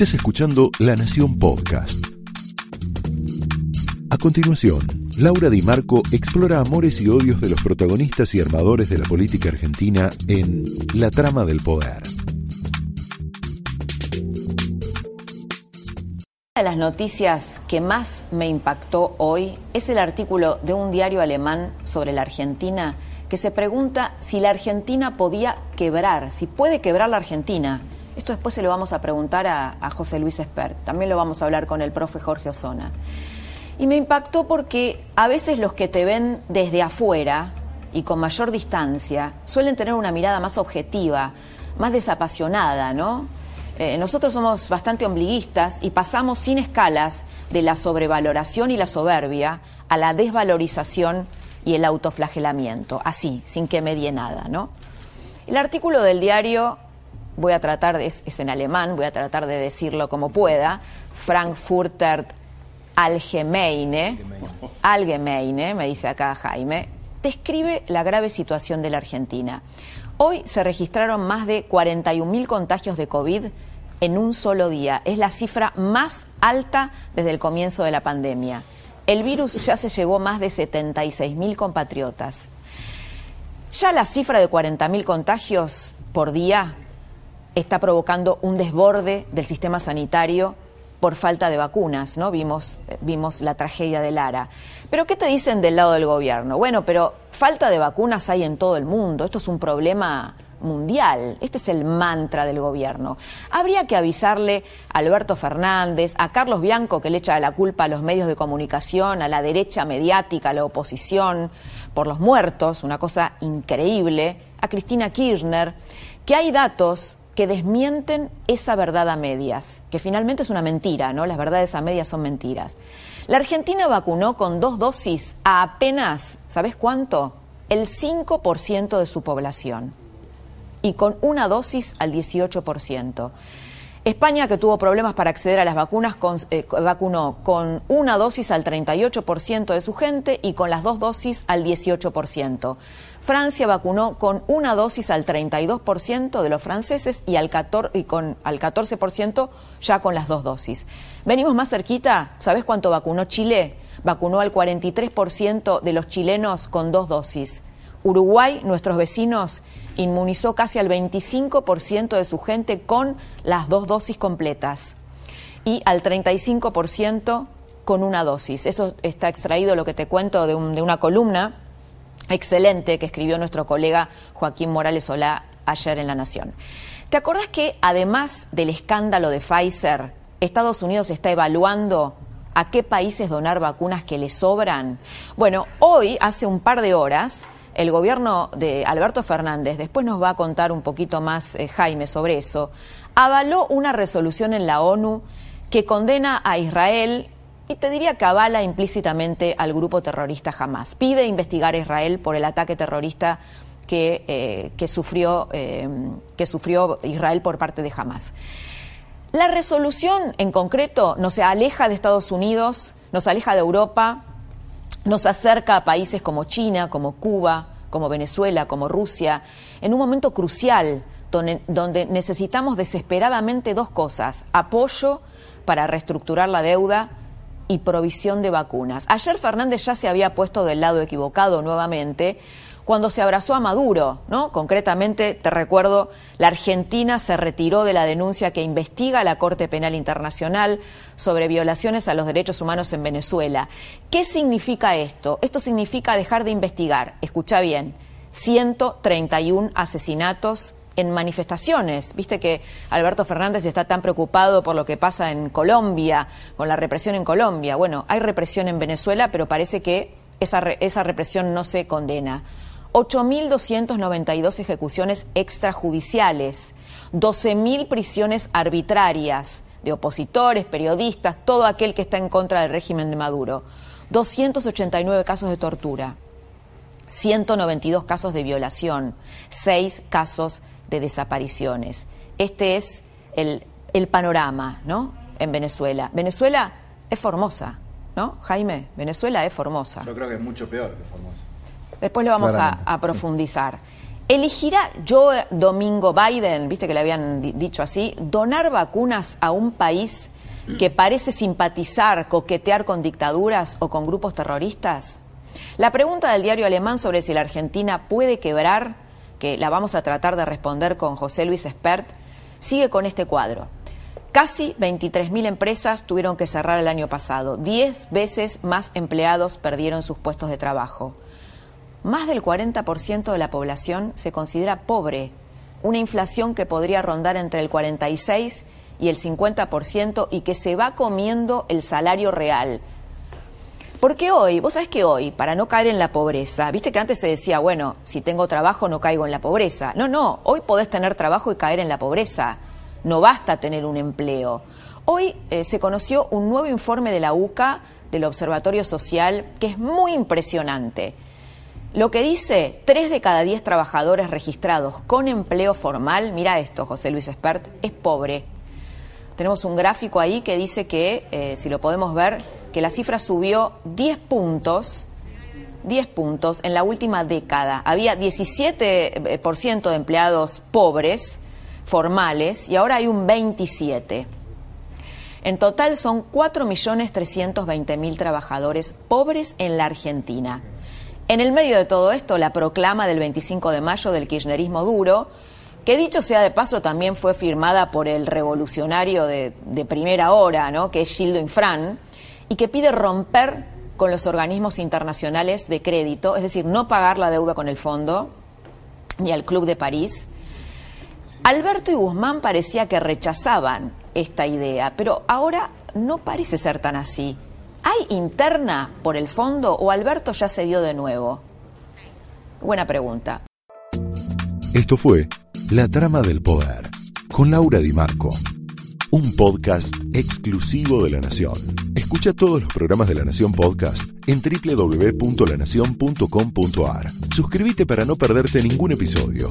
Estás escuchando La Nación Podcast. A continuación, Laura Di Marco explora amores y odios de los protagonistas y armadores de la política argentina en La trama del poder. Una de las noticias que más me impactó hoy es el artículo de un diario alemán sobre la Argentina que se pregunta si la Argentina podía quebrar, si puede quebrar la Argentina. Esto después se lo vamos a preguntar a, José Luis Espert. También lo vamos a hablar con el profe Jorge Osona. Y me impactó porque a veces los que te ven desde afuera y con mayor distancia suelen tener una mirada más objetiva, más desapasionada, ¿no? Eh, nosotros somos bastante ombliguistas y pasamos sin escalas de la sobrevaloración y la soberbia a la desvalorización y el autoflagelamiento, así, sin que medie nada, ¿no? El artículo del diario, voy a tratar, es, en alemán, voy a tratar de decirlo como pueda, Frankfurter Allgemeine, Allgemeine, me dice acá Jaime, describe la grave situación de la Argentina. Hoy se registraron más de 41.000 contagios de COVID en un solo día. Es la cifra más alta desde el comienzo de la pandemia. El virus ya se llevó más de 76.000 compatriotas. Ya la cifra de 40.000 contagios por día está provocando un desborde del sistema sanitario por falta de vacunas, ¿no? Vimos, vimos la tragedia de Lara. Pero ¿qué te dicen del lado del gobierno? Bueno, pero falta de vacunas hay en todo el mundo. Esto es un problema mundial. Este es el mantra del gobierno. Habría que avisarle a Alberto Fernández, a Carlos Bianco, que le echa la culpa a los medios de comunicación, a la derecha mediática, a la oposición, por los muertos, una cosa increíble, a Cristina Kirchner, que hay datos que desmienten esa verdad a medias, que finalmente es una mentira, ¿no? Las verdades a medias son mentiras. La Argentina vacunó con dos dosis a apenas, ¿sabes cuánto? El 5% de su población y con una dosis al 18%. España, que tuvo problemas para acceder a las vacunas, eh, vacunó con una dosis al 38% de su gente y con las dos dosis al 18%. Francia vacunó con una dosis al 32% de los franceses y al, 14, y con, al 14% ya con las dos dosis. Venimos más cerquita, ¿sabes cuánto vacunó Chile? Vacunó al 43% de los chilenos con dos dosis. Uruguay, nuestros vecinos, inmunizó casi al 25% de su gente con las dos dosis completas y al 35% con una dosis. Eso está extraído, lo que te cuento, de, una columna excelente que escribió nuestro colega Joaquín Morales Solá ayer en La Nación. ¿Te acordás que además del escándalo de Pfizer, Estados Unidos está evaluando a qué países donar vacunas que le sobran? Bueno, hoy, hace un par de horas, el gobierno de Alberto Fernández, después nos va a contar un poquito más eh, Jaime sobre eso, avaló una resolución en la ONU que condena a Israel y te diría que avala implícitamente al grupo terrorista Hamas. Pide investigar a Israel por el ataque terrorista que, eh, que, sufrió, eh, que sufrió Israel por parte de Hamas. La resolución en concreto nos aleja de Estados Unidos, nos aleja de Europa, nos acerca a países como China, como Cuba, como Venezuela, como Rusia, en un momento crucial donde, necesitamos desesperadamente dos cosas, apoyo para reestructurar la deuda y provisión de vacunas. Ayer Fernández ya se había puesto del lado equivocado nuevamente cuando se abrazó a Maduro, ¿no? Concretamente, te recuerdo, la Argentina se retiró de la denuncia que investiga la Corte Penal Internacional sobre violaciones a los derechos humanos en Venezuela. ¿Qué significa esto? Esto significa dejar de investigar, escucha bien, 131 asesinatos en manifestaciones. Viste que Alberto Fernández está tan preocupado por lo que pasa en Colombia, con la represión en Colombia. Bueno, hay represión en Venezuela, pero parece que esa, esa represión no se condena. 8.292 ejecuciones extrajudiciales, 12.000 prisiones arbitrarias de opositores, periodistas, todo aquel que está en contra del régimen de Maduro, 289 casos de tortura, 192 casos de violación, 6 casos de desapariciones. Este es el, el panorama ¿no? en Venezuela. Venezuela es Formosa, ¿no, Jaime? Venezuela es Formosa. Yo creo que es mucho peor que Formosa. Después lo vamos a, profundizar. ¿Elegirá Joe Domingo Biden, viste que le habían dicho así, donar vacunas a un país que parece simpatizar, coquetear con dictaduras o con grupos terroristas? La pregunta del diario alemán sobre si la Argentina puede quebrar, que la vamos a tratar de responder con José Luis Espert, sigue con este cuadro. Casi 23.000 empresas tuvieron que cerrar el año pasado. Diez veces más empleados perdieron sus puestos de trabajo más del 40% de la población se considera pobre, una inflación que podría rondar entre el 46 y el 50% y que se va comiendo el salario real. Porque hoy, vos sabés que hoy, para no caer en la pobreza, viste que antes se decía, bueno, si tengo trabajo no caigo en la pobreza. No, no, hoy podés tener trabajo y caer en la pobreza. No basta tener un empleo. Hoy eh, se conoció un nuevo informe de la UCA, del Observatorio Social, que es muy impresionante. Lo que dice tres de cada diez trabajadores registrados con empleo formal, mira esto, José Luis Espert, es pobre. Tenemos un gráfico ahí que dice que, eh, si lo podemos ver, que la cifra subió 10 puntos, 10 puntos en la última década. Había 17% de empleados pobres, formales, y ahora hay un 27%. En total son 4.320.000 trabajadores pobres en la Argentina. En el medio de todo esto, la proclama del 25 de mayo del kirchnerismo duro, que dicho sea de paso también fue firmada por el revolucionario de, primera hora, ¿no? que es Gildo Infran, y que pide romper con los organismos internacionales de crédito, es decir, no pagar la deuda con el fondo ni al Club de París. Alberto y Guzmán parecía que rechazaban esta idea, pero ahora no parece ser tan así. ¿Hay interna por el fondo o Alberto ya se dio de nuevo? Buena pregunta. Esto fue La Trama del Poder con Laura Di Marco, un podcast exclusivo de La Nación. Escucha todos los programas de La Nación Podcast en www.lanacion.com.ar. Suscríbete para no perderte ningún episodio.